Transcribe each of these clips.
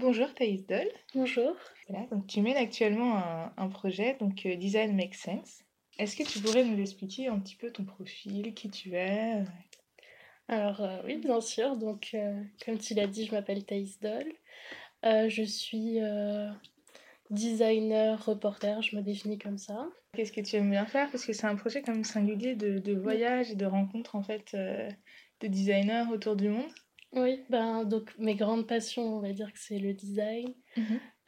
Bonjour Thaïs Doll. Bonjour. Voilà, donc tu mènes actuellement un, un projet, donc euh, Design Makes Sense. Est-ce que tu pourrais nous expliquer un petit peu ton profil, qui tu es? Alors euh, oui, bien sûr. Donc euh, comme tu l'as dit, je m'appelle Thaïs Doll. Je suis designer, reporter, je me définis comme ça. Qu'est-ce que tu aimes bien faire? Parce que c'est un projet quand même singulier de, de voyage et de rencontres en fait de designers autour du monde. Oui, ben donc mes grandes passions, on va dire que c'est le design,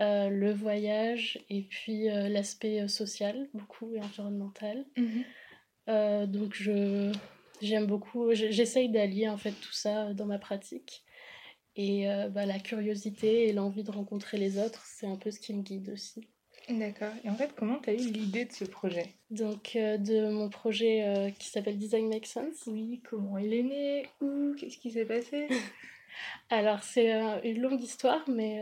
euh, le voyage et puis euh, l'aspect euh, social, beaucoup et environnemental. Mhm. Euh, donc je j'aime beaucoup, j'essaye d'allier en fait tout ça dans ma pratique. Et bah, la curiosité et l'envie de rencontrer les autres, c'est un peu ce qui me guide aussi. D'accord. Et en fait, comment tu as eu l'idée de ce projet? Donc euh, de mon projet euh, qui s'appelle Design Make Sense. Oui, comment il est né? Où? Qu'est-ce qui s'est passé? Alors c'est euh, une longue histoire, mais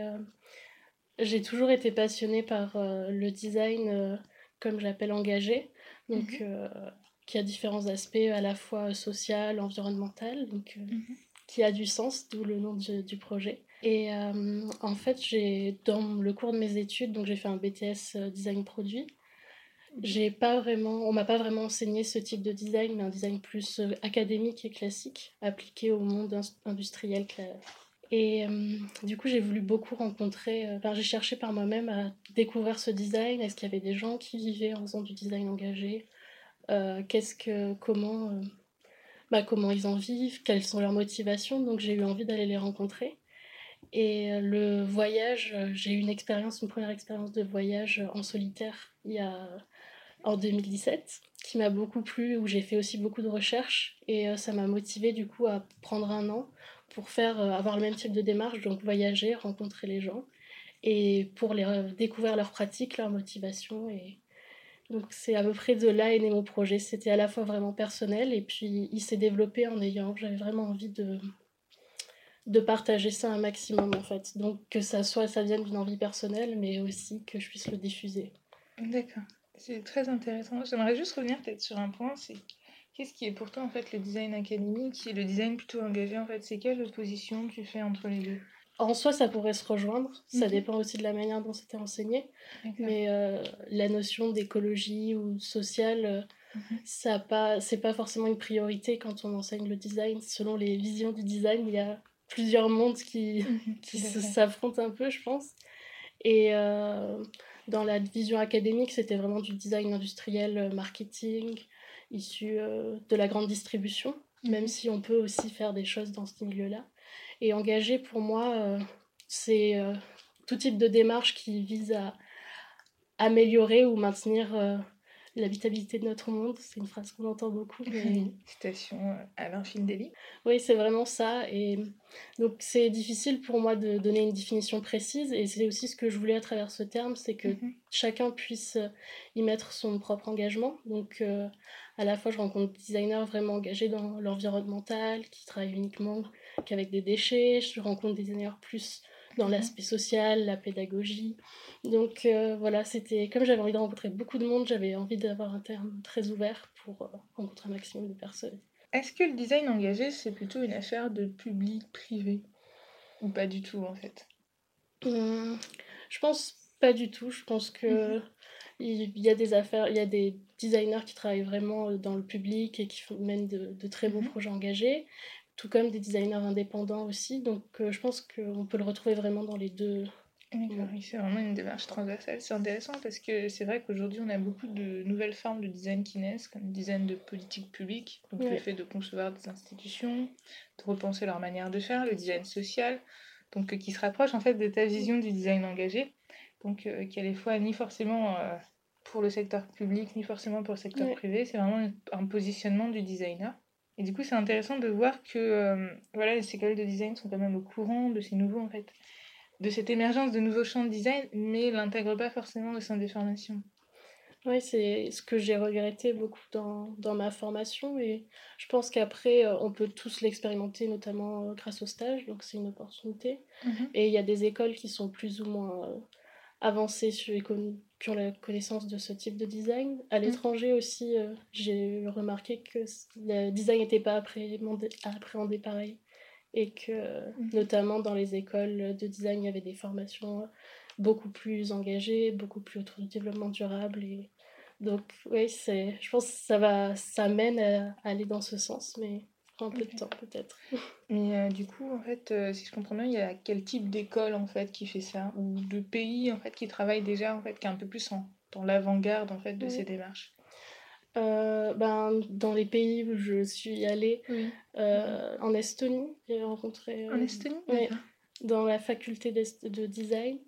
j'ai toujours été passionnée par le design, comme j'appelle engagé, donc Mhm. qui a différents aspects à la fois social, environnemental, donc Mhm. qui a du sens, d'où le nom du, du projet. Et euh, en fait, j'ai dans le cours de mes études, donc j'ai fait un BTS euh, design produit. J'ai pas vraiment, on m'a pas vraiment enseigné ce type de design, mais un design plus euh, académique et classique, appliqué au monde industriel. Et euh, du coup, j'ai voulu beaucoup rencontrer, euh, enfin, j'ai cherché par moi-même à découvrir ce design. Est-ce qu'il y avait des gens qui vivaient en faisant du design engagé? Qu'est-ce que, comment, bah, comment ils en vivent? Quelles sont leurs motivations? Donc, j'ai eu envie d'aller les rencontrer. Et euh, le voyage, euh, j'ai eu une expérience, une première expérience de voyage euh, en solitaire il y a en 2017 qui m'a beaucoup plu, où j'ai fait aussi beaucoup de recherches et ça m'a motivé du coup à prendre un an pour faire avoir le même type de démarche, donc voyager, rencontrer les gens et pour les découvrir leurs pratiques, leurs motivations et donc c'est à peu près de là est né mon projet. C'était à la fois vraiment personnel et puis il s'est développé en ayant, j'avais vraiment envie de de partager ça un maximum en fait. Donc que ça soit ça vienne d'une envie personnelle mais aussi que je puisse le diffuser. D'accord. C'est très intéressant. J'aimerais juste revenir peut-être sur un point, c'est qu'est-ce qui est pour toi en fait le design académique et le design plutôt engagé en fait? C'est quelle opposition tu fais entre les deux? En soi, ça pourrait se rejoindre. Ça Mhm. dépend aussi de la manière dont c'était enseigné. Mais euh, la notion d'écologie ou sociale, euh, Mhm. ça pas, c'est pas forcément une priorité quand on enseigne le design. Selon les visions du design, il y a plusieurs mondes qui, Mhm, qui s'affrontent un peu, je pense. Et euh, dans la vision académique, c'était vraiment du design industriel, euh, marketing, issu euh, de la grande distribution, même Mhm. si on peut aussi faire des choses dans ce milieu-là. Et engagé, pour moi, euh, c'est tout type de démarche qui vise à améliorer ou maintenir l'habitabilité de notre monde. C'est une phrase qu'on entend beaucoup. Mais... Citation Alain Findelli. Oui, c'est vraiment ça. Et donc, c'est difficile pour moi de donner une définition précise. Et c'est aussi ce que je voulais à travers ce terme, c'est que Mhm. chacun puisse y mettre son propre engagement. Donc, euh, à la fois, je rencontre des designers vraiment engagés dans l'environnemental, qui travaillent uniquement qu'avec des déchets. Je rencontre des designers plus dans l'aspect social, la pédagogie. Donc, euh, voilà, c'était comme j'avais envie de rencontrer beaucoup de monde, j'avais envie d'avoir un terme très ouvert pour euh, rencontrer un maximum de personnes. Est-ce que le design engagé c'est plutôt une affaire de public-privé Ou pas du tout en fait? Hum, je pense pas du tout. Je pense que Mhm. il y a des affaires, il y a des designers qui travaillent vraiment euh, dans le public et qui mènent de, de très beaux Mhm. projets engagés, tout comme des designers indépendants aussi. Donc euh, je pense qu'on peut le retrouver vraiment dans les deux. Oui, c'est vraiment une démarche transversale. C'est intéressant parce que c'est vrai qu'aujourd'hui, on a beaucoup de nouvelles formes de design qui naissent, comme le design de politique publique, donc le fait de concevoir des institutions, de repenser leur manière de faire, le design social, donc euh, qui se rapproche en fait de ta vision du design engagé, donc euh, qui à la fois ni forcément euh, pour le secteur public, ni forcément pour le secteur Ouais. privé, c'est vraiment un positionnement du designer. Et du coup, c'est intéressant de voir que euh, voilà, les écoles de design sont quand même au courant de ces nouveaux en fait de cette émergence de nouveaux champs de design, mais l'intègre pas forcément au sein des formations. Oui, c'est ce que j'ai regretté beaucoup dans, dans ma formation et je pense qu'après, euh, on peut tous l'expérimenter, notamment euh, grâce au stage, donc c'est une opportunité. Et il y a des écoles qui sont plus ou moins avancées, sur, qui ont la connaissance de ce type de design. À l'étranger aussi, euh, j'ai remarqué que le design n'était pas appréhendé, appréhendé pareil et que mhm. notamment dans les écoles de design, il y avait des formations beaucoup plus engagées, beaucoup plus autour du développement durable. Et... Donc oui, je pense que ça, va, ça mène à aller dans ce sens, mais un peu de temps peut-être. Mais euh, du coup, en fait, euh, si je comprends bien, il y a quel type d'école en fait qui fait ça? Ou de pays en fait qui travaille déjà en fait qui est un peu plus en, dans l'avant-garde en fait de ces démarches? Euh, ben, dans les pays où je suis allée, euh, en Estonie, j'ai rencontré. en Estonie? Dans la faculté de design,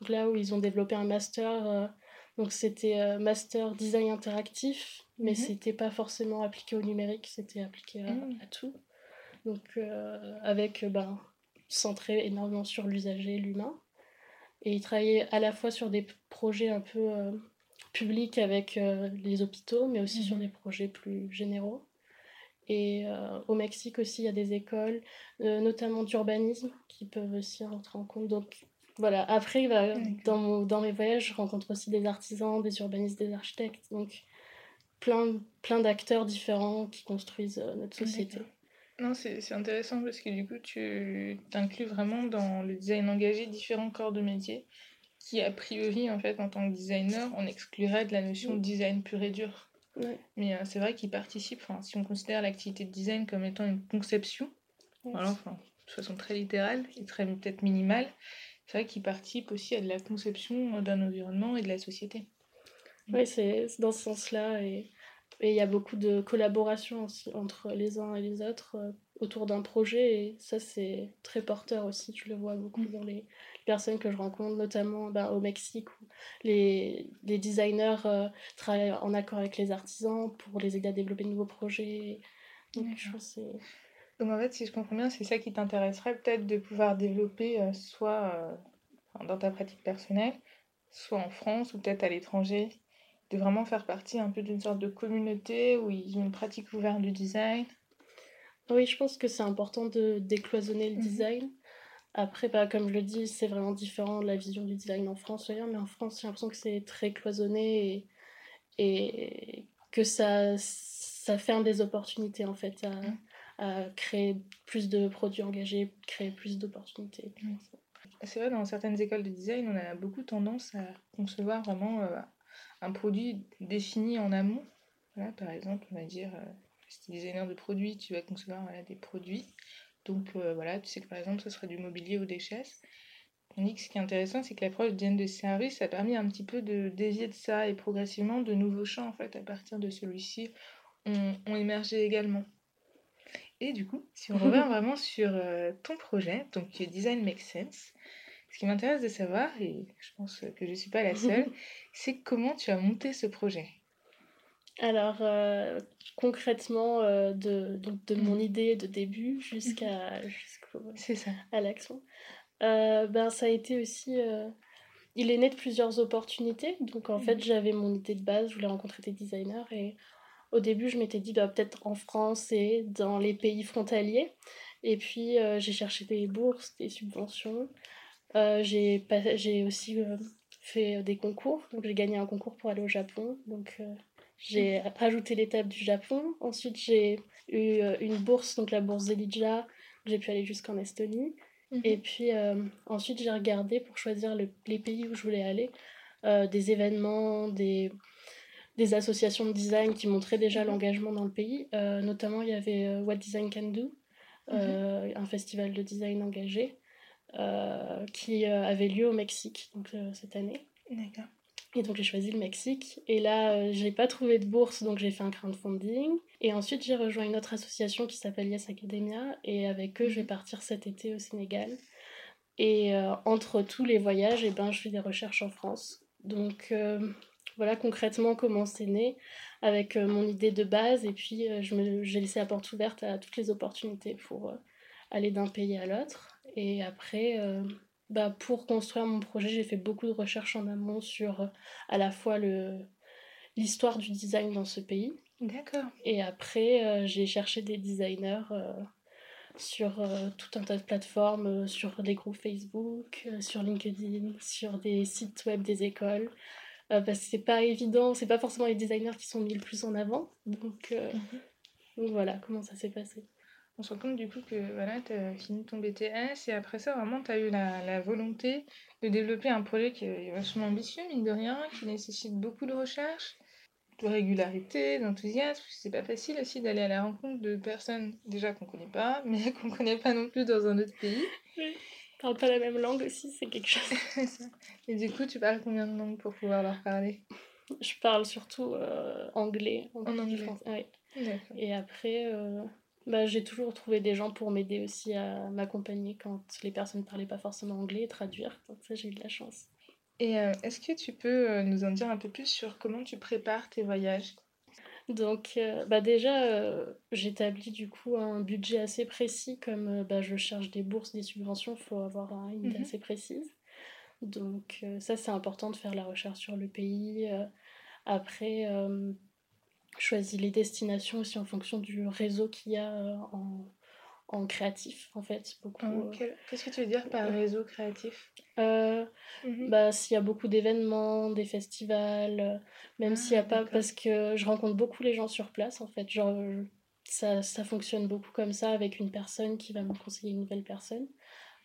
donc là où ils ont développé un master. Euh, donc c'était master design interactif, mais mhm. c'était pas forcément appliqué au numérique, c'était appliqué à, à, tout. Donc avec ben, centré énormément sur l'usager, l'humain. Et ils travaillaient à la fois sur des projets un peu public avec euh, les hôpitaux, mais aussi sur mhm. des projets plus généraux. Et euh, au Mexique aussi, il y a des écoles, euh, notamment d'urbanisme, qui peuvent aussi rentrer en compte. Donc voilà, après, bah, dans, dans mes voyages, je rencontre aussi des artisans, des urbanistes, des architectes. Donc plein, plein d'acteurs différents qui construisent notre société. Non, c'est intéressant parce que du coup, tu inclus vraiment dans le design engagé différents corps de métier qui a priori en fait en tant que designer on exclurait de la notion de design pur et dur. Mais euh, c'est vrai qu'il participe si on considère l'activité de design comme étant une conception enfin, de façon très littérale et très peut-être minimale c'est vrai qu'il participe aussi à de la conception d'un environnement et de la société oui c'est dans ce sens là et il y a beaucoup de collaboration entre les uns et les autres euh, autour d'un projet et ça c'est très porteur aussi tu le vois beaucoup mm. dans les personnes que je rencontre, notamment ben, au Mexique, où les, les designers euh, travaillent en accord avec les artisans pour les aider à développer de nouveaux projets. Donc, je pense Donc en fait, si je comprends bien, c'est ça qui t'intéresserait peut-être de pouvoir développer euh, soit euh, dans ta pratique personnelle, soit en France ou peut-être à l'étranger, de vraiment faire partie un peu d'une sorte de communauté où ils ont une pratique ouverte du design? Oui, je pense que c'est important de décloisonner le mhm. design. Après, bah, comme je le dis, c'est vraiment différent de la vision du design en France mais en France, j'ai l'impression que c'est très cloisonné et, et, que ça, ça ferme des opportunités en fait à, à créer plus de produits engagés, créer plus d'opportunités. C'est vrai, dans certaines écoles de design, on a beaucoup tendance à concevoir vraiment euh, un produit défini en amont. Voilà, par exemple, on va dire, euh, si tu es designer de produits, tu vas concevoir des produits donc euh, voilà, tu sais que par exemple, ce sera du mobilier ou des chaises. On que ce qui est intéressant, c'est que l'approche design de service a permis un petit peu de dévier de ça et progressivement de nouveaux champs, en fait, à partir de celui-ci, ont, émergé également. Et du coup, si on revient vraiment sur euh, ton projet, donc Design Makes Sense, ce qui m'intéresse de savoir, et je pense que je ne suis pas la seule, c'est comment tu as monté ce projet? Alors, euh, concrètement, euh, de, donc de mon mmh. idée de début jusqu'à à l'action, euh, ben, ça a été aussi. il est né de plusieurs opportunités. Donc, en fait, mmh. j'avais mon idée de base, je voulais rencontrer des designers. Et au début, je m'étais dit, bah, peut-être en France et dans les pays frontaliers. Et puis, j'ai cherché des bourses, des subventions. j'ai, j'ai aussi fait des concours. Donc, j'ai gagné un concours pour aller au Japon. Donc, j'ai rajouté l'étape du Japon. Ensuite, j'ai eu euh, une bourse, donc la bourse Zelidja. J'ai pu aller jusqu'en Estonie. Mhm. Et puis euh, ensuite, j'ai regardé pour choisir les pays où je voulais aller euh, des événements, des, des associations de design qui montraient déjà l'engagement dans le pays. notamment, il y avait What Design Can Do, mhm. un festival de design engagé qui avait lieu au Mexique donc, cette année. D'accord. Et donc j'ai choisi le Mexique. Et là, euh, j'ai pas trouvé de bourse, donc j'ai fait un crowdfunding. Et ensuite, j'ai rejoint une autre association qui s'appelle Yes Academia. Et avec eux, je vais mhm. partir cet été au Sénégal. Et euh, entre tous les voyages, et eh ben, je fais des recherches en France. Donc euh, voilà concrètement comment c'est né, avec mon idée de base. Et puis j'ai laissé la porte ouverte à toutes les opportunités pour aller d'un pays à l'autre. Et après bah, pour construire mon projet, j'ai fait beaucoup de recherches en amont sur euh, à la fois le l'histoire du design dans ce pays. D'accord. Et après, euh, j'ai cherché des designers euh, sur tout un tas de plateformes, sur des groupes Facebook, sur LinkedIn, sur des sites web des écoles. Parce que c'est pas évident, c'est pas forcément les designers qui sont mis le plus en avant. Donc, mhm. donc voilà comment ça s'est passé. on se rend compte du coup que voilà, tu as fini ton BTS et après ça, vraiment, tu as eu la, la, volonté de développer un projet qui est vachement ambitieux, mine de rien, qui nécessite beaucoup de recherche, de régularité, d'enthousiasme. C'est pas facile aussi d'aller à la rencontre de personnes déjà qu'on connaît pas, mais qu'on connaît pas non plus dans un autre pays. Oui. Parle pas la même langue aussi, c'est quelque chose. et du coup, tu parles combien de langues pour pouvoir leur parler? Je parle surtout euh, anglais. En anglais. Et après, euh, bah, j'ai toujours trouvé des gens pour m'aider aussi à m'accompagner quand les personnes ne parlaient pas forcément anglais et traduire. Donc ça, j'ai eu de la chance. Et euh, est-ce que tu peux nous en dire un peu plus sur comment tu prépares tes voyages? Donc, euh, bah déjà, j'établis du coup un budget assez précis, comme bah, je cherche des bourses, des subventions, il faut avoir une idée mmh assez précise. Donc, ça, c'est important de faire la recherche sur le pays. après, choisis les destinations aussi en fonction du réseau qu'il y a en, en créatif, en fait. Beaucoup. Qu'est-ce que tu veux dire par réseau créatif? Euh, mmh bah, S'il y a beaucoup d'événements, des festivals, euh, même ah, s'il n'y a pas. Parce que je rencontre beaucoup les gens sur place, en fait. Genre, ça, ça fonctionne beaucoup comme ça, avec une personne qui va me conseiller une nouvelle personne.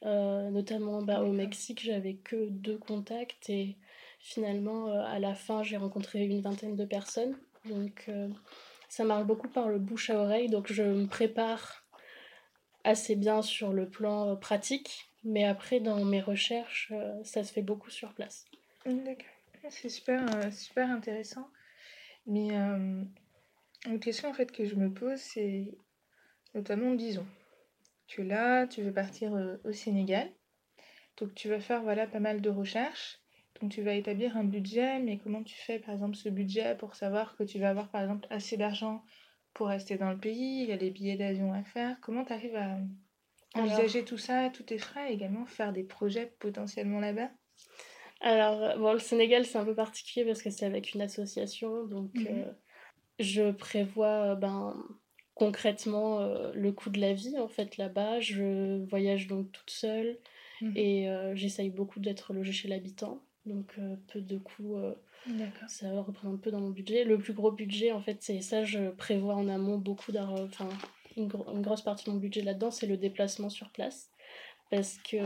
Euh, notamment bah, au Mexique, j'avais que deux contacts et finalement, à la fin, j'ai rencontré une vingtaine de personnes. Donc, ça marche beaucoup par le bouche à oreille. Donc, je me prépare assez bien sur le plan pratique, mais après, dans mes recherches, euh, ça se fait beaucoup sur place. D'accord. C'est super, euh, super intéressant. Mais euh, une question en fait que je me pose, c'est notamment, disons, tu es là, tu veux partir au Sénégal, donc tu vas faire voilà, pas mal de recherches, donc tu vas établir un budget, mais comment tu fais par exemple ce budget pour savoir que tu vas avoir par exemple assez d'argent pour rester dans le pays, il y a les billets d'avion à faire, comment tu arrives à Envisager tout ça, tous tes frais, également faire des projets potentiellement là-bas? Alors, bon, le Sénégal, c'est un peu particulier parce que c'est avec une association, donc mhm. euh, je prévois ben, concrètement euh, le coût de la vie, en fait, là-bas. Je voyage donc toute seule mhm. et euh, j'essaye beaucoup d'être logée chez l'habitant, donc peu de coûts. Ça représente peu dans mon budget. Le plus gros budget, en fait, c'est ça, je prévois en amont beaucoup d'argent une, grosse partie de mon budget là-dedans, c'est le déplacement sur place. Parce que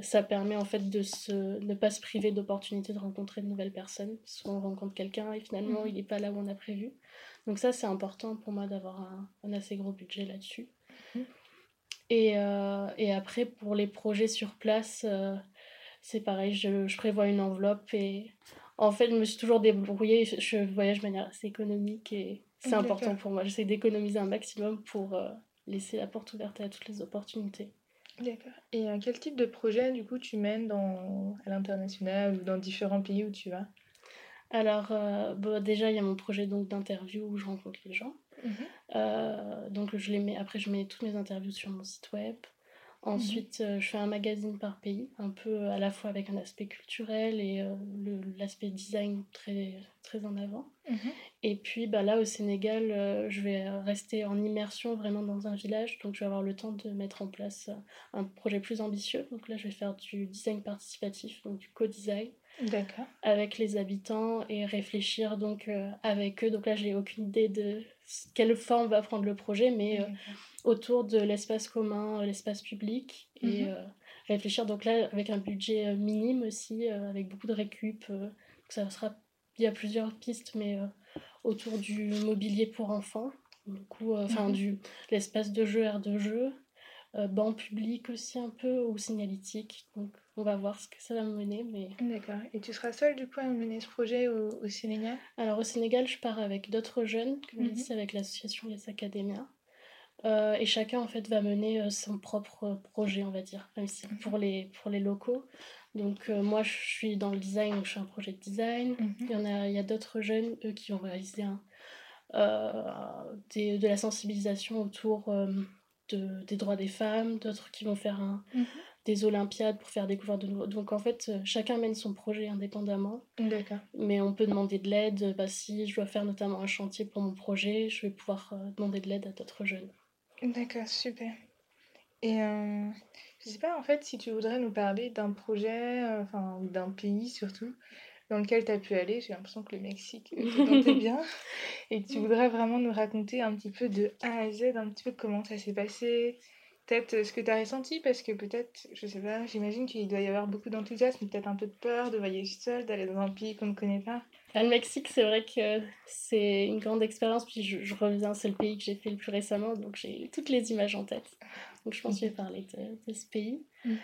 ça permet en fait de se, ne pas se priver d'opportunités de rencontrer de nouvelles personnes. Parce qu'on rencontre quelqu'un et finalement mhm. il n'est pas là où on a prévu. Donc ça c'est important pour moi d'avoir un, assez gros budget là-dessus. Mhm. Et, euh, et, après pour les projets sur place, euh, c'est pareil, je, je, prévois une enveloppe et en fait je me suis toujours débrouillée, je voyage de manière assez économique et c'est important pour moi. J'essaie d'économiser un maximum pour euh, laisser la porte ouverte à toutes les opportunités. D'accord. Et euh, quel type de projet, du coup, tu mènes dans, à l'international ou dans différents pays où tu vas? Alors, euh, bon, déjà, il y a mon projet donc d'interview où je rencontre les gens. Mhm. donc, je les mets, après, je mets toutes mes interviews sur mon site web. Ensuite, mhm. je fais un magazine par pays, un peu à la fois avec un aspect culturel et l'aspect design très, très en avant. Mhm. Et puis bah, là, au Sénégal, euh, je vais rester en immersion vraiment dans un village. Donc, je vais avoir le temps de mettre en place euh, un projet plus ambitieux. Donc là, je vais faire du design participatif, donc du co-design. Avec les habitants et réfléchir donc euh, avec eux. Donc là, j'ai aucune idée de quelle forme va prendre le projet, mais autour de l'espace commun, l'espace public. Et mhm. réfléchir donc là avec un budget minime aussi, avec beaucoup de récup. ça sera il y a plusieurs pistes, mais euh, autour du mobilier pour enfants, du coup, euh, enfin, mhm. du l'espace de jeu, air de jeu, euh, banc public aussi un peu, ou signalétique. Donc, on va voir ce que ça va me mener. Mais... D'accord. Et tu seras seule, du coup, à mener ce projet au, Sénégal? Alors, au Sénégal, je pars avec d'autres jeunes, comme je mhm. dis, avec l'association Yes Academia. et chacun, en fait, va mener son propre projet, on va dire, même si mhm. pour les, pour les locaux. Donc euh, moi, je suis dans le design, donc je suis un projet de design. Mhm. Il y en a, il y a d'autres jeunes, eux, qui ont réalisé un, euh, des, de la sensibilisation autour euh, de, des droits des femmes, d'autres qui vont faire un, mhm. des olympiades pour faire découvrir de nouveaux. Donc en fait, chacun mène son projet indépendamment. D'accord. Mais on peut demander de l'aide. Bah, si je dois faire notamment un chantier pour mon projet, je vais pouvoir demander de l'aide à d'autres jeunes. D'accord, super. Et je sais pas, en fait, si tu voudrais nous parler d'un projet, euh, enfin, d'un pays surtout, dans lequel tu as pu aller. J'ai l'impression que le Mexique te bien. Et tu voudrais vraiment nous raconter un petit peu de A à Z, un petit peu comment ça s'est passé, peut-être euh, ce que tu as ressenti, parce que peut-être, je sais pas, j'imagine qu'il doit y avoir beaucoup d'enthousiasme, peut-être un peu de peur de voyager seul, d'aller dans un pays qu'on ne connaît pas. Le Mexique, c'est vrai que c'est une grande expérience, puis je, reviens, c'est le pays que j'ai fait le plus récemment, donc j'ai toutes les images en tête. Donc je pense que je vais parler de, ce pays. Mhm.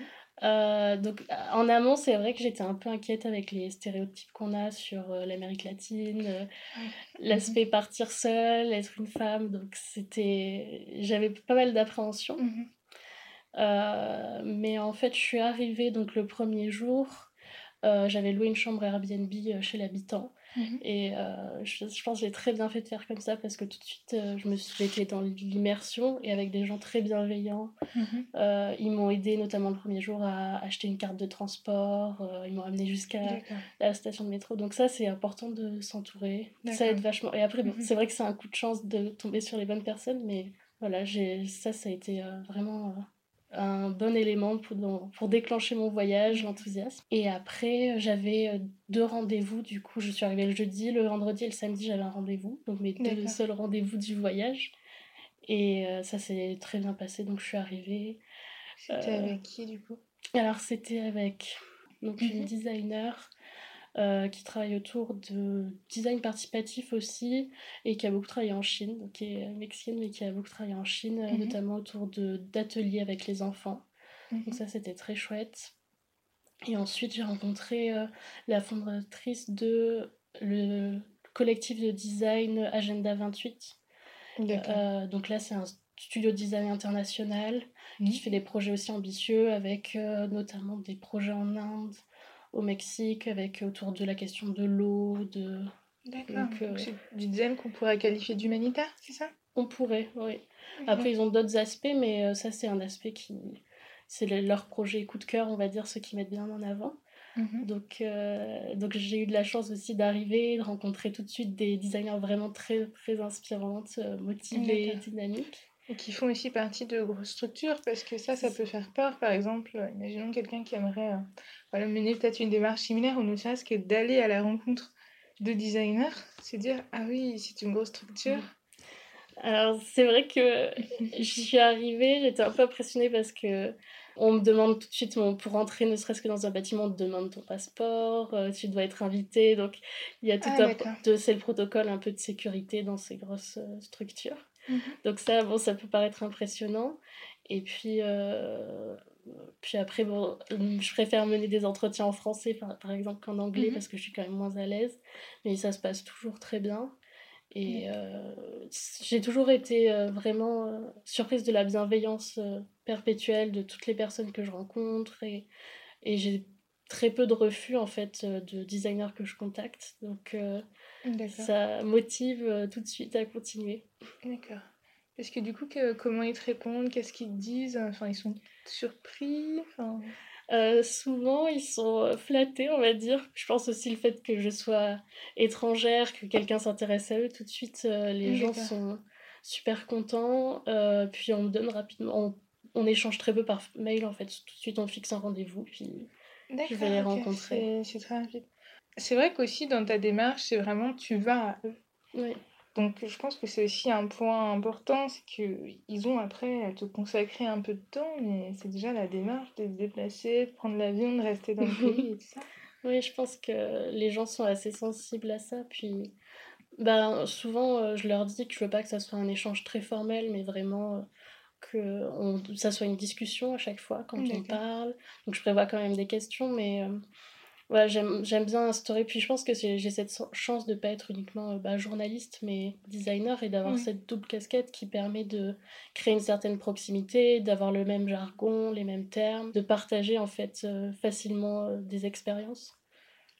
Euh, donc en amont, c'est vrai que j'étais un peu inquiète avec les stéréotypes qu'on a sur euh, l'Amérique latine, l'aspect mhm. partir seule, être une femme. Donc c'était, j'avais pas mal d'appréhension. Mhm. Euh, mais en fait, je suis arrivée donc le premier jour. Euh, j'avais loué une chambre Airbnb euh, chez l'habitant. Mhm. Et je, pense que j'ai très bien fait de faire comme ça parce que tout de suite, je me suis été dans l'immersion et avec des gens très bienveillants. Mhm. ils m'ont aidé notamment le premier jour à acheter une carte de transport. ils m'ont amené jusqu'à la station de métro. Donc ça, c'est important de s'entourer. Ça aide vachement. Et après, bon, mhm. c'est vrai que c'est un coup de chance de tomber sur les bonnes personnes, mais voilà, ça, ça a été vraiment un bon élément pour, pour déclencher mon voyage, l'enthousiasme. Et après, j'avais euh, deux rendez-vous. Du coup, je suis arrivée le jeudi, le vendredi et le samedi, j'avais un rendez-vous. Donc, mes deux seuls rendez-vous du voyage. Et euh, ça s'est très bien passé. Donc, je suis arrivée. C'était euh, avec qui, du coup? Alors, c'était avec donc, une mhm. designer euh, qui travaille autour de design participatif aussi et qui a beaucoup travaillé en Chine, qui est mexicaine mais qui a beaucoup travaillé en Chine, euh, mhm. notamment autour d'ateliers avec les enfants. Donc mhm. ça c'était très chouette. Et ensuite j'ai rencontré euh, la fondatrice de le collectif de design Agenda 28. donc là c'est un studio de design international qui mhm. fait des projets aussi ambitieux avec notamment des projets en Inde, au Mexique avec autour de la question de l'eau, de... D'accord. Euh, c'est du design qu'on pourrait qualifier d'humanitaire, c'est ça? On pourrait, oui. Après, ils ont d'autres aspects, mais euh, ça, c'est un aspect qui... C'est leur projet coup de cœur, on va dire, ceux qui mettent bien en avant. Mhm. Donc, euh, donc j'ai eu de la chance aussi d'arriver, de rencontrer tout de suite des designers vraiment très, très inspirantes, motivées, dynamiques. Et qui font aussi partie de grosses structures, parce que ça, ça peut faire peur. Par exemple, imaginons quelqu'un qui aimerait euh, voilà, mener peut-être une démarche similaire, ou ne serait-ce que d'aller à la rencontre de designers, c'est dire, ah oui, c'est une grosse structure. Alors, c'est vrai que j'y suis arrivée, j'étais un peu impressionnée parce que on me demande tout de suite, pour rentrer ne serait-ce que dans un bâtiment, on te demande ton passeport, euh, tu dois être invité, donc il y a tout ah, un... C'est le protocole un peu de sécurité dans ces grosses euh, structures. Mhm. Donc ça, bon, ça peut paraître impressionnant. Et puis, euh, puis après, bon, je préfère mener des entretiens en français, par, par exemple, qu'en anglais, mhm. parce que je suis quand même moins à l'aise. Mais ça se passe toujours très bien. Et euh, j'ai toujours été euh, vraiment surprise de la bienveillance perpétuelle de toutes les personnes que je rencontre. Et, et j'ai très peu de refus, en fait, de designers que je contacte. Donc ça motive euh, tout de suite à continuer. D'accord. Est-ce que du coup, que, comment ils te répondent? Qu'est-ce qu'ils te disent? Enfin, ils sont surpris? Enfin... Euh, souvent, ils sont euh, flattés, on va dire. Je pense aussi le fait que je sois étrangère, que quelqu'un s'intéresse à eux, tout de suite, les gens sont super contents. puis on me donne rapidement, on, échange très peu par mail en fait. Tout de suite, on fixe un rendez-vous, puis je vais les rencontrer. C'est très rapide. C'est vrai qu'aussi dans ta démarche, c'est vraiment tu vas à eux. Oui. Donc je pense que c'est aussi un point important, c'est qu'ils ont après à te consacrer un peu de temps, mais c'est déjà la démarche de se déplacer, de prendre l'avion, de rester dans le pays et tout ça. Oui, je pense que les gens sont assez sensibles à ça. Puis ben, souvent, euh, je leur dis que je veux pas que ça soit un échange très formel, mais vraiment euh, que on, ça soit une discussion à chaque fois quand on parle. Donc je prévois quand même des questions, mais... Euh, Ouais, j'aime bien instaurer. Puis je pense que j'ai cette chance de pas être uniquement euh, bah, journaliste, mais designer et d'avoir cette double casquette qui permet de créer une certaine proximité, d'avoir le même jargon, les mêmes termes, de partager en fait euh, facilement euh, des expériences.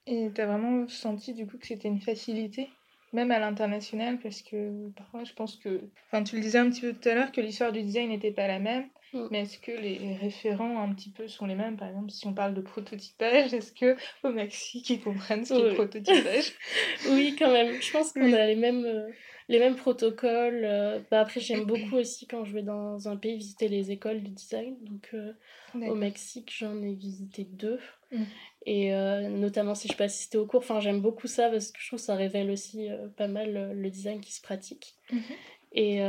Et tu as vraiment senti du coup que c'était une facilité? Même à l'international, parce que parfois je pense que, enfin tu le disais un petit peu tout à l'heure, que l'histoire du design n'était pas la même, mm. mais est-ce que les référents un petit peu sont les mêmes? Par exemple, si on parle de prototypage, est-ce que au Maxi qui comprennent ce qu'est le prototypage? Oui, quand même. Je pense qu'on a les mêmes, euh, les mêmes protocoles. Euh, bah, après, j'aime beaucoup aussi quand je vais dans un pays visiter les écoles du design. Donc euh, au Mexique, j'en ai visité deux. Mm. Et euh, notamment si je peux assister au cours, enfin, j'aime beaucoup ça parce que je trouve que ça révèle aussi euh, pas mal le design qui se pratique. Mhm. Et,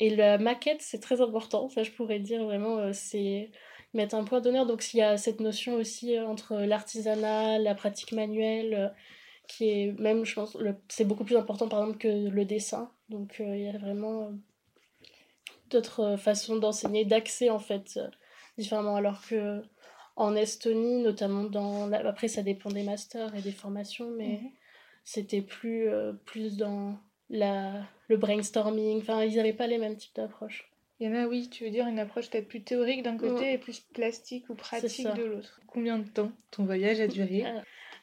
et la maquette, c'est très important. Ça, je pourrais dire vraiment, c'est mettre un point d'honneur. Donc, s'il y a cette notion aussi entre l'artisanat, la pratique manuelle, qui est même, je pense, c'est beaucoup plus important par exemple que le dessin. Donc, il y a vraiment d'autres façons d'enseigner, d'accès en fait, différemment. Alors que en Estonie, notamment dans. Après, ça dépend des masters et des formations, mais mhm. c'était plus, euh, plus dans la, le brainstorming. Enfin, ils n'avaient pas les mêmes types d'approches. Il y en a, oui, tu veux dire une approche peut-être plus théorique d'un côté et plus plastique ou pratique de l'autre. Combien de temps ton voyage a duré? Euh,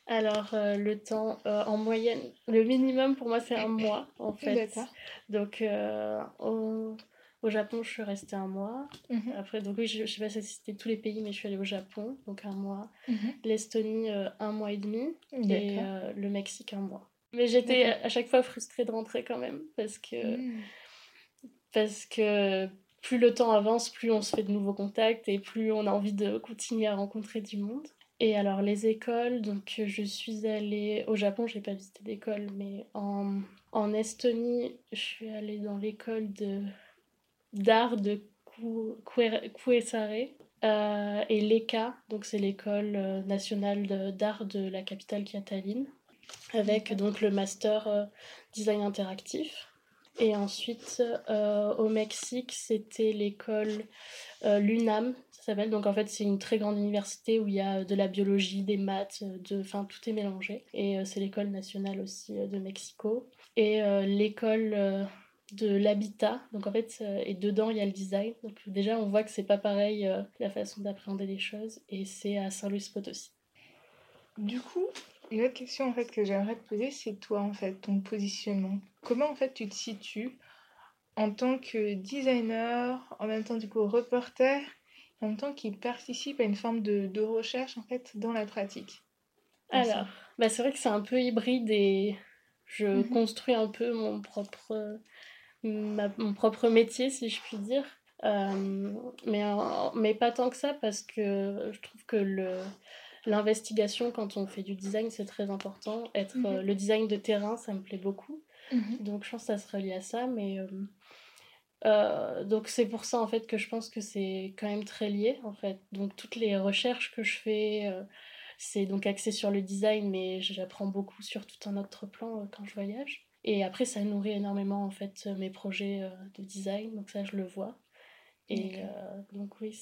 Alors, euh, le temps, en moyenne, le minimum pour moi, c'est un mois, en fait. D'accord. Donc, on au Japon, je suis restée un mois. Mhm. Après, donc oui, je, ne sais pas si c'était tous les pays, mais je suis allée au Japon, donc un mois. Mhm. L'Estonie, euh, un mois et demi. Et euh, le Mexique, un mois. Mais j'étais à chaque fois frustrée de rentrer quand même, parce que, mm. parce que plus le temps avance, plus on se fait de nouveaux contacts et plus on a envie de continuer à rencontrer du monde. Et alors les écoles, donc je suis allée au Japon, j'ai pas visité d'école, mais en, en Estonie, je suis allée dans l'école de d'art de Kuesare euh, et l'ECA, donc c'est l'école euh, nationale d'art de la capitale qui est Tallinn, avec donc le master euh, design interactif. Et ensuite, au Mexique, c'était l'école l'UNAM, ça s'appelle. Donc en fait, c'est une très grande université où il y a de la biologie, des maths, de, enfin tout est mélangé. Et c'est l'école nationale aussi de Mexico. Et l'école de l'habitat. Donc en fait, euh, et dedans il y a le design. Donc déjà on voit que c'est pas pareil euh, la façon d'appréhender les choses et c'est à Saint-Louis-Potosi. Du coup, une autre question en fait que j'aimerais te poser, c'est toi en fait, ton positionnement. Comment en fait tu te situes en tant que designer, en même temps du coup reporter, en même temps qui participe à une forme de, de recherche en fait dans la pratique? Alors, bah, c'est vrai que c'est un peu hybride et je mhm. construis un peu mon propre mon propre métier, si je puis dire. Euh, mais, mais pas tant que ça, parce que je trouve que le, l'investigation, quand on fait du design, c'est très important. Être mhm. euh, le design de terrain, ça me plaît beaucoup. Mhm. Donc je pense que ça se relie à ça, mais euh, donc c'est pour ça en fait que je pense que c'est quand même très lié en fait. Donc toutes les recherches que je fais, c'est donc axé sur le design, mais j'apprends beaucoup sur tout un autre plan quand je voyage. Et après, ça nourrit énormément en fait mes projets euh, de design, donc ça je le vois. Et euh, donc oui,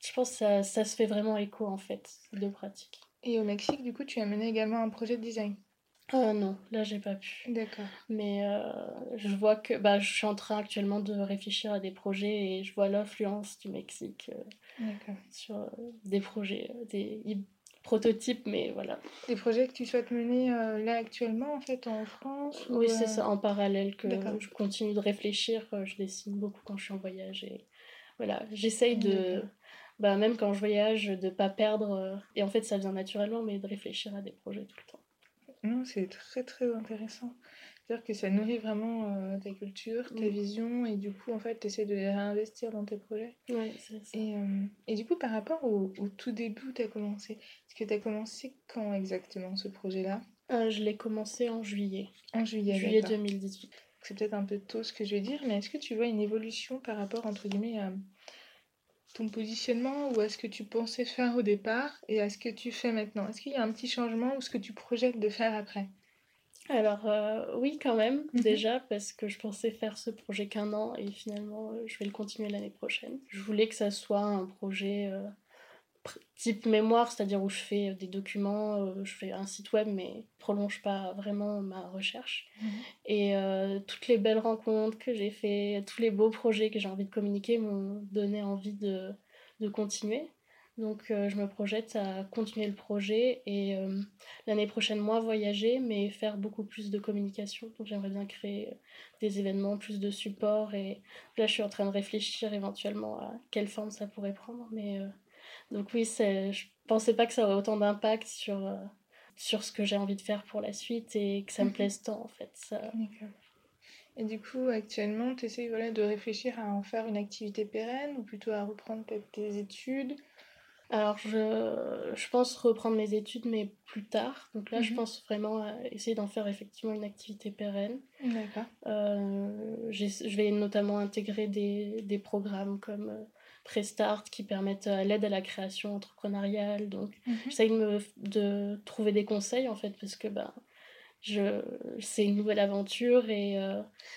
je pense que ça, ça, se fait vraiment écho en fait de pratique. Et au Mexique, du coup, tu as mené également un projet de design? Euh, non, là j'ai pas pu. D'accord. Mais euh, je vois que bah, je suis en train actuellement de réfléchir à des projets et je vois l'influence du Mexique sur des projets, des prototype, mais voilà. Des projets que tu souhaites mener euh, là actuellement, en fait, en France Oui, c'est ça, en parallèle que je continue de réfléchir. Euh, je dessine beaucoup quand je suis en voyage et voilà, j'essaye de, bah, même quand je voyage, de pas perdre. Euh, et en fait, ça vient naturellement, mais de réfléchir à des projets tout le temps. Non, c'est très très intéressant. C'est-à-dire que ça nourrit vraiment euh, ta culture, ta vision, et du coup, en fait, tu essaies de les réinvestir dans tes projets. Ouais, c'est ça. Et, euh, et, du coup, par rapport au, au tout début où tu as commencé, est-ce que tu as commencé quand exactement ce projet-là? Euh, Je l'ai commencé en juillet. En juillet, Juillet 2018. C'est peut-être un peu tôt ce que je vais dire, mais est-ce que tu vois une évolution par rapport, entre guillemets, à ton positionnement ou à ce que tu pensais faire au départ et à ce que tu fais maintenant? Est-ce qu'il y a un petit changement ou ce que tu projettes de faire après? Alors euh, oui quand même mhm. déjà parce que je pensais faire ce projet qu'un an et finalement euh, je vais le continuer l'année prochaine. Je voulais que ça soit un projet euh, type mémoire, c'est-à-dire où je fais des documents, je fais un site web mais prolonge pas vraiment ma recherche. Mhm. Et toutes les belles rencontres que j'ai fait, tous les beaux projets que j'ai envie de communiquer m'ont donné envie de, de continuer. Donc euh, je me projette à continuer le projet et euh, l'année prochaine, moi, voyager, mais faire beaucoup plus de communication. Donc j'aimerais bien créer des événements, plus de support. Et là, je suis en train de réfléchir éventuellement à quelle forme ça pourrait prendre. Mais euh, donc oui, je pensais pas que ça aurait autant d'impact sur, sur ce que j'ai envie de faire pour la suite et que ça me mhm. plaise tant en fait. Ça... Et du coup, actuellement, tu essaies voilà, de réfléchir à en faire une activité pérenne ou plutôt à reprendre peut-être tes études Alors, je, je, pense reprendre mes études, mais plus tard. Donc là, je mhm. pense vraiment à essayer d'en faire effectivement une activité pérenne. D'accord. Euh, je vais notamment intégrer des, des programmes comme euh, Prestart qui permettent euh, l'aide à la création entrepreneuriale. Donc, mhm. j'essaie de, me, de trouver des conseils en fait, parce que je, c'est une nouvelle aventure et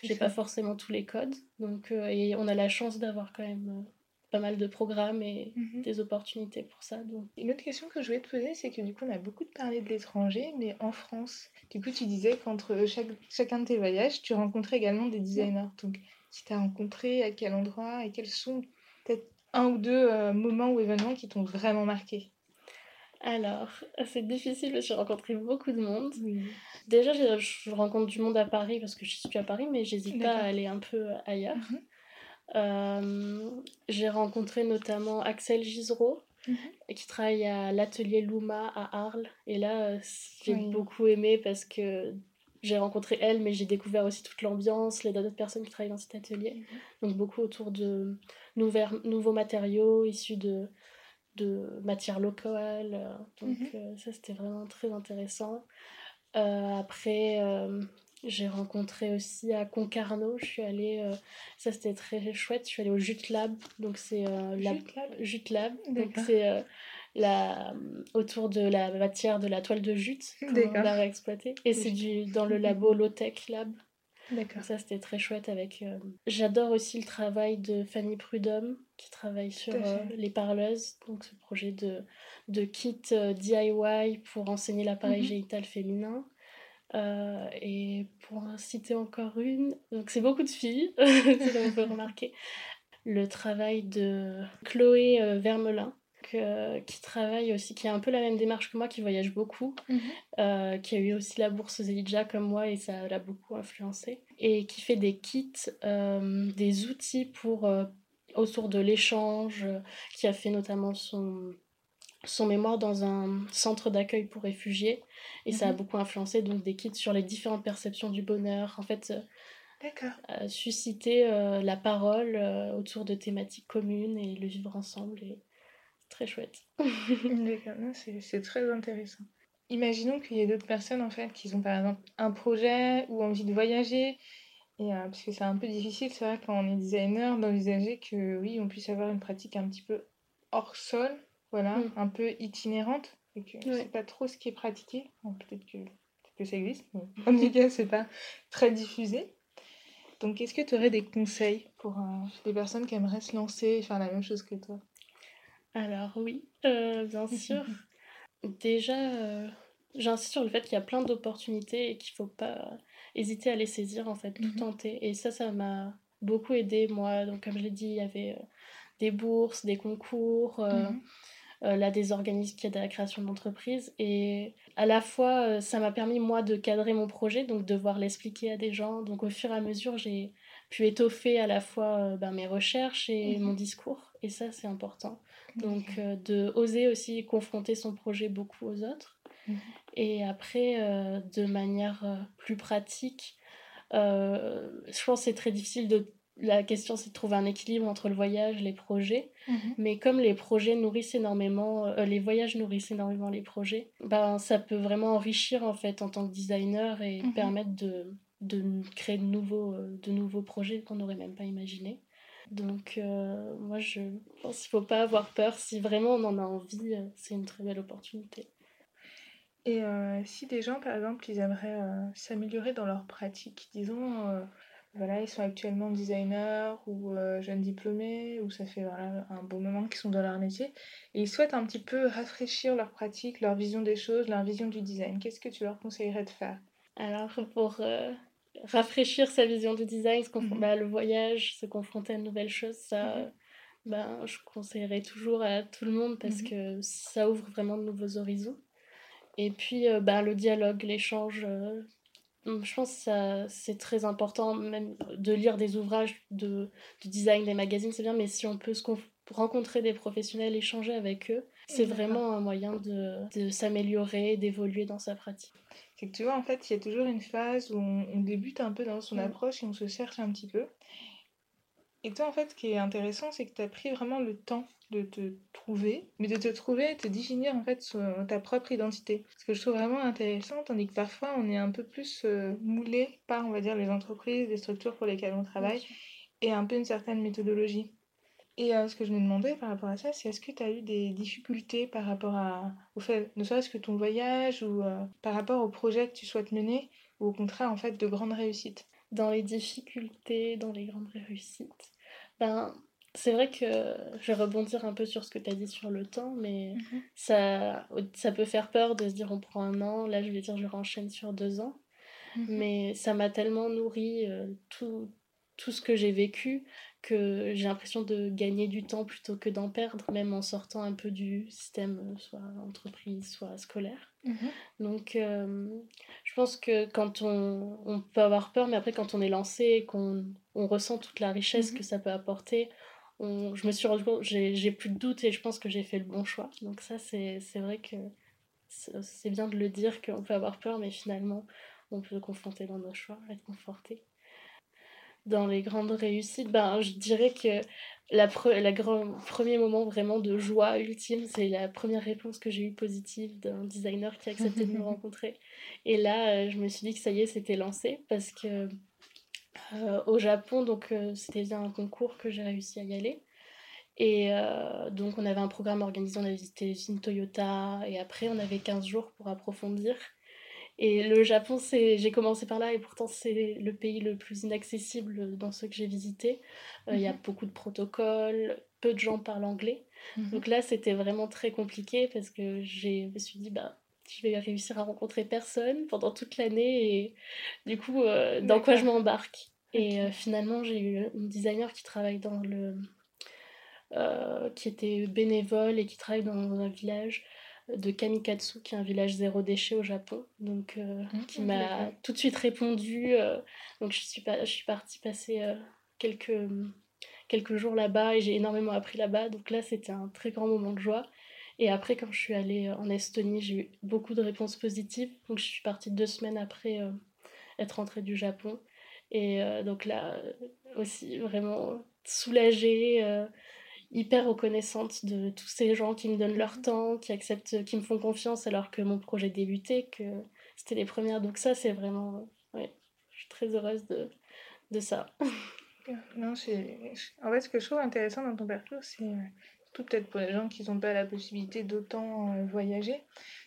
j'ai pas forcément tous les codes. Donc, et on a la chance d'avoir quand même pas mal de programmes et mhm. des opportunités pour ça. Donc. Une autre question que je voulais te poser, c'est que du coup, on a beaucoup parlé de l'étranger, mais en France, du coup, tu disais qu'entre chaque, chacun de tes voyages, tu rencontrais également des designers. Donc, qui t'as rencontré, à quel endroit, et quels sont peut-être un ou deux euh, moments ou événements qui t'ont vraiment marqué? Alors, c'est difficile, j'ai rencontré beaucoup de monde. Déjà, je rencontre du monde à Paris parce que je suis à Paris, mais j'hésite pas à aller un peu ailleurs. Mhm. J'ai rencontré notamment Axel Gisereau, mhm. qui travaille à l'atelier Luma à Arles. Et là, euh, j'ai beaucoup aimé parce que j'ai rencontré elle, mais j'ai découvert aussi toute l'ambiance, les autres personnes qui travaillent dans cet atelier. Mhm. Donc beaucoup autour de nouveaux matériaux issus de, de matières locales. Euh, donc mhm. ça, c'était vraiment très intéressant. après, j'ai rencontré aussi à Concarneau, je suis allée, euh, ça c'était très chouette, je suis allée au Jute Lab, donc c'est euh, la Jute Lab, donc c'est euh, la autour de la matière de la toile de jute qu'on va réexploiter, et c'est du dans le labo Low Tech Lab. D'accord. Ça c'était très chouette avec. J'adore aussi le travail de Fanny Prudhomme qui travaille sur les parleuses, donc ce projet de, de kit DIY pour enseigner l'appareil mhm. génital féminin. Euh, et pour en citer encore une, donc c'est beaucoup de filles, on peut remarquer, le travail de Chloé euh, Vermelin, qui travaille aussi, qui a un peu la même démarche que moi, qui voyage beaucoup, mhm. euh, qui a eu aussi la bourse Zelidja comme moi et ça l'a beaucoup influencé, et qui fait des kits, des outils pour autour de l'échange, qui a fait notamment son son mémoire dans un centre d'accueil pour réfugiés. Et ça a mhm. beaucoup influencé donc des kits sur les différentes perceptions du bonheur. En fait euh, susciter euh, la parole euh, autour de thématiques communes et le vivre ensemble et très chouette. C'est très intéressant. Imaginons qu'il y ait d'autres personnes en fait qui ont par exemple un projet ou envie de voyager. Et parce que c'est un peu difficile c'est vrai quand on est designer d'envisager que oui on puisse avoir une pratique un petit peu hors sol voilà, mm. un peu itinérante, et que ne sais pas trop ce qui est pratiqué. Peut-être que, que ça existe, mais en tout cas, c'est pas très diffusé. Donc, est-ce que tu aurais des conseils pour euh, des personnes qui aimeraient se lancer et faire la même chose que toi? Alors, oui, euh, bien sûr. Déjà, euh, j'insiste sur le fait qu'il y a plein d'opportunités et qu'il faut pas hésiter à les saisir, en fait, tout mhm. tenter. Et ça, ça m'a beaucoup aidé, moi. Donc, comme je l'ai dit, il y avait des bourses, des concours. Mhm. Euh, là des organismes qui aident à la création d'entreprises. Et à la fois, euh, ça m'a permis, moi, de cadrer mon projet, donc de devoir l'expliquer à des gens. Donc au fur et à mesure, j'ai pu étoffer à la fois euh, ben, mes recherches et mhm. mon discours. Et ça, c'est important. Donc de oser aussi confronter son projet beaucoup aux autres. Mhm. Et après, de manière plus pratique, je pense que c'est très difficile de la question c'est de trouver un équilibre entre le voyage, les projets. Mhm. Mais comme les projets nourrissent énormément, euh, les voyages nourrissent énormément les projets, ben, ça peut vraiment enrichir en fait en tant que designer et mhm. permettre de, de, créer de nouveaux, euh, de nouveaux projets qu'on n'aurait même pas imaginé. Donc euh, moi je pense qu'il ne faut pas avoir peur. Si vraiment on en a envie, c'est une très belle opportunité. Et si des gens par exemple ils aimeraient s'améliorer dans leur pratique, disons voilà, ils sont actuellement designers ou euh, jeunes diplômés, ou ça fait voilà, un bon moment qu'ils sont dans leur métier, et ils souhaitent un petit peu rafraîchir leur pratique, leur vision des choses, leur vision du design. Qu'est-ce que tu leur conseillerais de faire? Alors, pour euh, rafraîchir sa vision du design, se mhm. bah, le voyage, se confronter à de nouvelles choses, ça, ben, je conseillerais toujours à tout le monde parce mhm. que ça ouvre vraiment de nouveaux horizons. Et puis, euh, ben, le dialogue, l'échange je pense que c'est très important même de lire des ouvrages de, design, des magazines, c'est bien, mais si on peut se rencontrer des professionnels, échanger avec eux, c'est vraiment un moyen de, s'améliorer, d'évoluer dans sa pratique. C'est que tu vois, en fait, il y a toujours une phase où on, débute un peu dans son mm. approche et on se cherche un petit peu. Et toi, en fait, ce qui est intéressant, c'est que tu as pris vraiment le temps de te trouver, mais de te trouver et te définir en fait sur ta propre identité. Ce que je trouve vraiment intéressant, tandis que parfois on est un peu plus euh, moulé par, on va dire, les entreprises, les structures pour lesquelles on travaille, et un peu une certaine méthodologie. Et euh, ce que je me demandais par rapport à ça, c'est est-ce que tu as eu des difficultés par rapport à, au fait, ne serait-ce que ton voyage ou euh, par rapport au projet que tu souhaites mener, ou au contraire en fait de grandes réussites? Dans les difficultés, dans les grandes réussites, ben c'est vrai que je vais rebondir un peu sur ce que tu as dit sur le temps, mais mhm. ça, ça peut faire peur de se dire on prend un an, là je vais dire je renchaîne sur deux ans. Mhm. Mais ça m'a tellement nourri euh, tout, tout ce que j'ai vécu que j'ai l'impression de gagner du temps plutôt que d'en perdre, même en sortant un peu du système, euh, soit entreprise, soit scolaire. Mhm. Donc, euh, je pense que quand on, on, peut avoir peur, mais après, quand on est lancé et qu'on on ressent toute la richesse que ça peut apporter, je me suis rendu compte, j'ai plus de doute et je pense que j'ai fait le bon choix. Donc ça, c'est vrai que c'est bien de le dire qu'on peut avoir peur, mais finalement, on peut se confronter dans nos choix, être conforté. Dans les grandes réussites, ben, je dirais que la, la grand, premier moment vraiment de joie ultime, c'est la première réponse que j'ai eue positive d'un designer qui a accepté de me rencontrer. Et là, euh, je me suis dit que ça y est, c'était lancé parce que au Japon, donc euh, c'était bien un concours que j'ai réussi à y aller. Et euh, donc on avait un programme organisé, on avait visité les usines Toyota et après on avait 15 jours pour approfondir. Et le Japon, j'ai commencé par là et pourtant c'est le pays le plus inaccessible dans ceux que j'ai visités. Il y a mhm. beaucoup de protocoles, peu de gens parlent anglais. Mhm. Donc là c'était vraiment très compliqué parce que je me suis dit, bah je vais réussir à rencontrer personne pendant toute l'année et du coup dans quoi je m'embarque et euh, finalement, j'ai eu une designer qui travaille dans le. Euh, qui était bénévole et qui travaille dans un village de Kamikatsu, qui est un village zéro déchet au Japon, donc euh, mmh, qui m'a tout de suite répondu. donc je suis, pas, je suis partie passer quelques, quelques jours là-bas et j'ai énormément appris là-bas. Donc là, c'était un très grand moment de joie. Et après, quand je suis allée en Estonie, j'ai eu beaucoup de réponses positives. Donc je suis partie deux semaines après être rentrée du Japon. Et euh, donc là euh, aussi, vraiment soulagée, euh, hyper reconnaissante de tous ces gens qui me donnent leur temps, qui acceptent, qui me font confiance alors que mon projet débutait, que c'était les premières. Donc ça, c'est vraiment... Ouais, je suis très heureuse de, de ça. Non. En fait, ce que je trouve intéressant dans ton parcours, c'est tout peut-être pour les gens qui n'ont pas la possibilité d'autant voyager,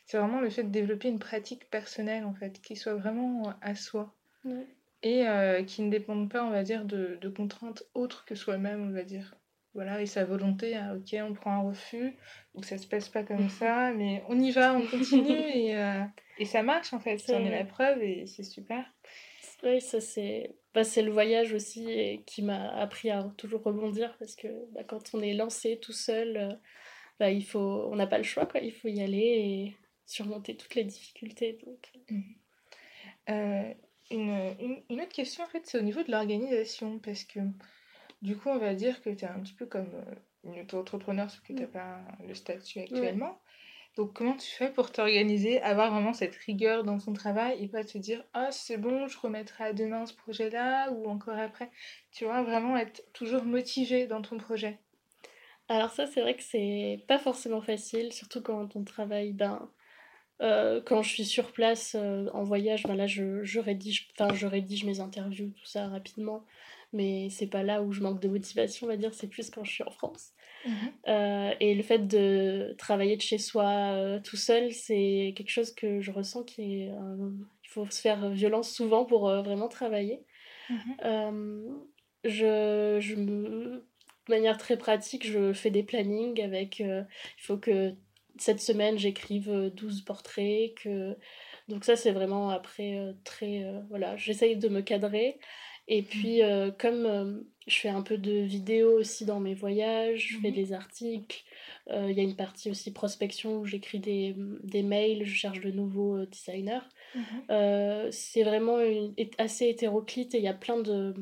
c'est vraiment le fait de développer une pratique personnelle, en fait, qui soit vraiment à soi. Ouais et euh, qui ne dépendent pas, on va dire, de, de contraintes autres que soi-même, on va dire. Voilà, et sa volonté, ah, ok, on prend un refus, donc ça se passe pas comme ça, mais on y va, on continue, et, euh, et ça marche en fait, ça en est la preuve, et c'est super. Oui, ça c'est bah, le voyage aussi qui m'a appris à toujours rebondir, parce que bah, quand on est lancé tout seul, euh, bah, il faut, on n'a pas le choix, quoi. il faut y aller et surmonter toutes les difficultés. Donc. Euh, une, une, autre question, en fait, c'est au niveau de l'organisation, parce que du coup, on va dire que tu es un petit peu comme euh, une auto-entrepreneur, sauf que tu n'as mm. pas le statut actuellement. Donc, comment tu fais pour t'organiser, avoir vraiment cette rigueur dans ton travail et pas te dire Ah, c'est bon, je remettrai à demain ce projet-là ou encore après Tu vois, vraiment être toujours motivé dans ton projet? Alors, ça, c'est vrai que c'est pas forcément facile, surtout quand on travaille ben, euh, quand je suis sur place euh, en voyage, ben là je, je, rédige, je rédige mes interviews, tout ça rapidement, mais c'est pas là où je manque de motivation, on va dire, c'est plus quand je suis en France. Mhm. Euh, et le fait de travailler de chez soi tout seul, c'est quelque chose que je ressens qui est. il faut se faire violence souvent pour vraiment travailler. Mhm. je, je me. De manière très pratique, je fais des plannings avec. il faut que cette semaine j'écrive 12 euh, portraits que donc ça c'est vraiment après euh, très euh, voilà j'essaye de me cadrer et puis mmh. comme je fais un peu de vidéos aussi dans mes voyages je fais mmh. des articles il y a une partie aussi prospection où j'écris des, des, mails je cherche de nouveaux designers mmh. c'est vraiment assez hétéroclite et il y a plein de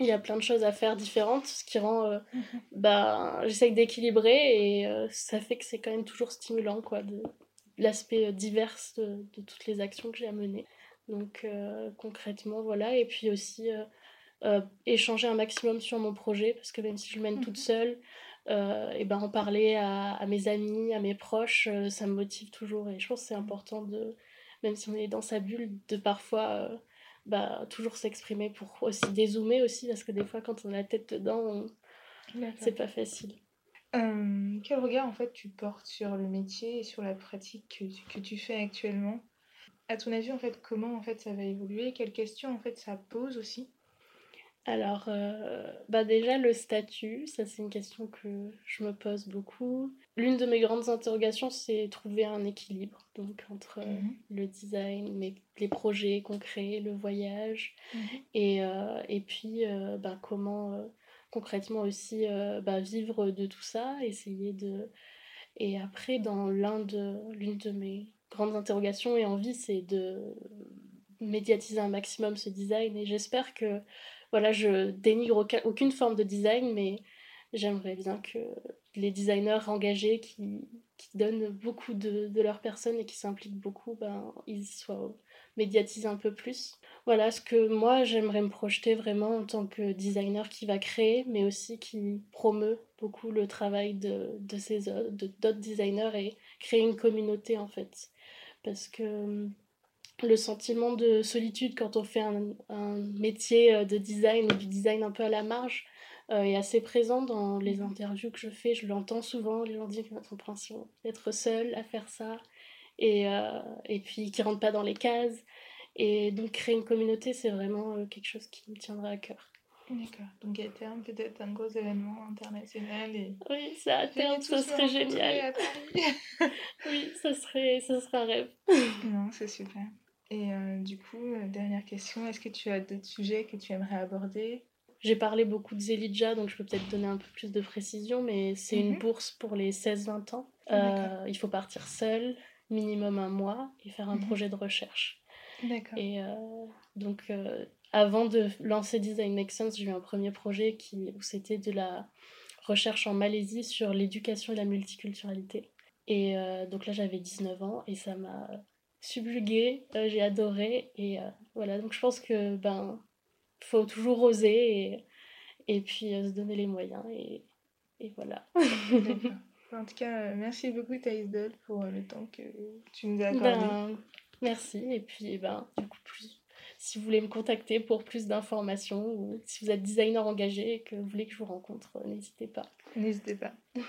il y a plein de choses à faire différentes, ce qui rend. Euh, mhm. bah, J'essaye d'équilibrer et euh, ça fait que c'est quand même toujours stimulant, quoi, de l'aspect euh, divers de, toutes les actions que j'ai à mener. Donc, concrètement, voilà. Et puis aussi, échanger un maximum sur mon projet, parce que même si je mène toute mhm. seule, et ben en parler à, à, mes amis, à mes proches, ça me motive toujours. Et je pense que c'est important de, même si on est dans sa bulle, de parfois bah, toujours s'exprimer pour aussi dézoomer aussi, parce que des fois, quand on a la tête dedans, c'est pas facile. Euh, quel regard en fait tu portes sur le métier et sur la pratique que tu, que tu fais actuellement? À ton avis, en fait, comment en fait ça va évoluer? Quelles questions en fait ça pose aussi? Alors, euh, bah déjà le statut, ça c'est une question que je me pose beaucoup. L'une de mes grandes interrogations, c'est trouver un équilibre donc entre euh, mhm. le design, les, les projets concrets, le voyage, mhm. et, euh, et puis bah, comment concrètement aussi bah, vivre de tout ça, essayer de... Et après, dans l'un de l'une de mes grandes interrogations et envies, c'est de médiatiser un maximum ce design et j'espère que voilà, je dénigre aucune forme de design, mais j'aimerais bien que les designers engagés qui, qui donnent beaucoup de, de, leur personne et qui s'impliquent beaucoup, ben, ils soient médiatisés un peu plus. Voilà ce que moi j'aimerais me projeter vraiment en tant que designer qui va créer, mais aussi qui promeut beaucoup le travail de, de ces d'autres designers et créer une communauté en fait. Parce que le sentiment de solitude quand on fait un, un, métier euh, de design ou du design un peu à la marge euh, est assez présent dans les interviews que je fais. Je l'entends souvent, les gens disent qu'ils ont l'impression d'être seul à faire ça et, euh, et puis qui ne rentrent pas dans les cases. Et donc créer une communauté, c'est vraiment quelque chose qui me tiendra à cœur. D'accord. Donc à terme, peut-être un gros événement international. Et... Oui, ça à terme, ça serait génial. oui, ça serait, ça serait un rêve. non, c'est super. Et euh, du coup, euh, dernière question, est-ce que tu as d'autres sujets que tu aimerais aborder? J'ai parlé beaucoup de Zelidja, donc je peux peut-être donner un peu plus de précision, mais c'est une mhm. bourse pour les 16-20 ans. Euh, il faut partir seul, minimum un mois, et faire un mhm. projet de recherche. D'accord. Et donc, avant de lancer Design Make Sense, j'ai eu un premier projet qui, où c'était de la recherche en Malaisie sur l'éducation et la multiculturalité. Et donc là, j'avais 19 ans et ça m'a subjugué, euh, j'ai adoré. Et euh, voilà, donc je pense que ben faut toujours oser et, et puis euh, se donner les moyens. Et, et voilà. en tout cas, merci beaucoup Thaïs Doll pour le temps que tu nous as accordé. Ben, merci. Et puis, ben, du coup, plus, si vous voulez me contacter pour plus d'informations ou si vous êtes designer engagé et que vous voulez que je vous rencontre, n'hésitez pas. N'hésitez pas.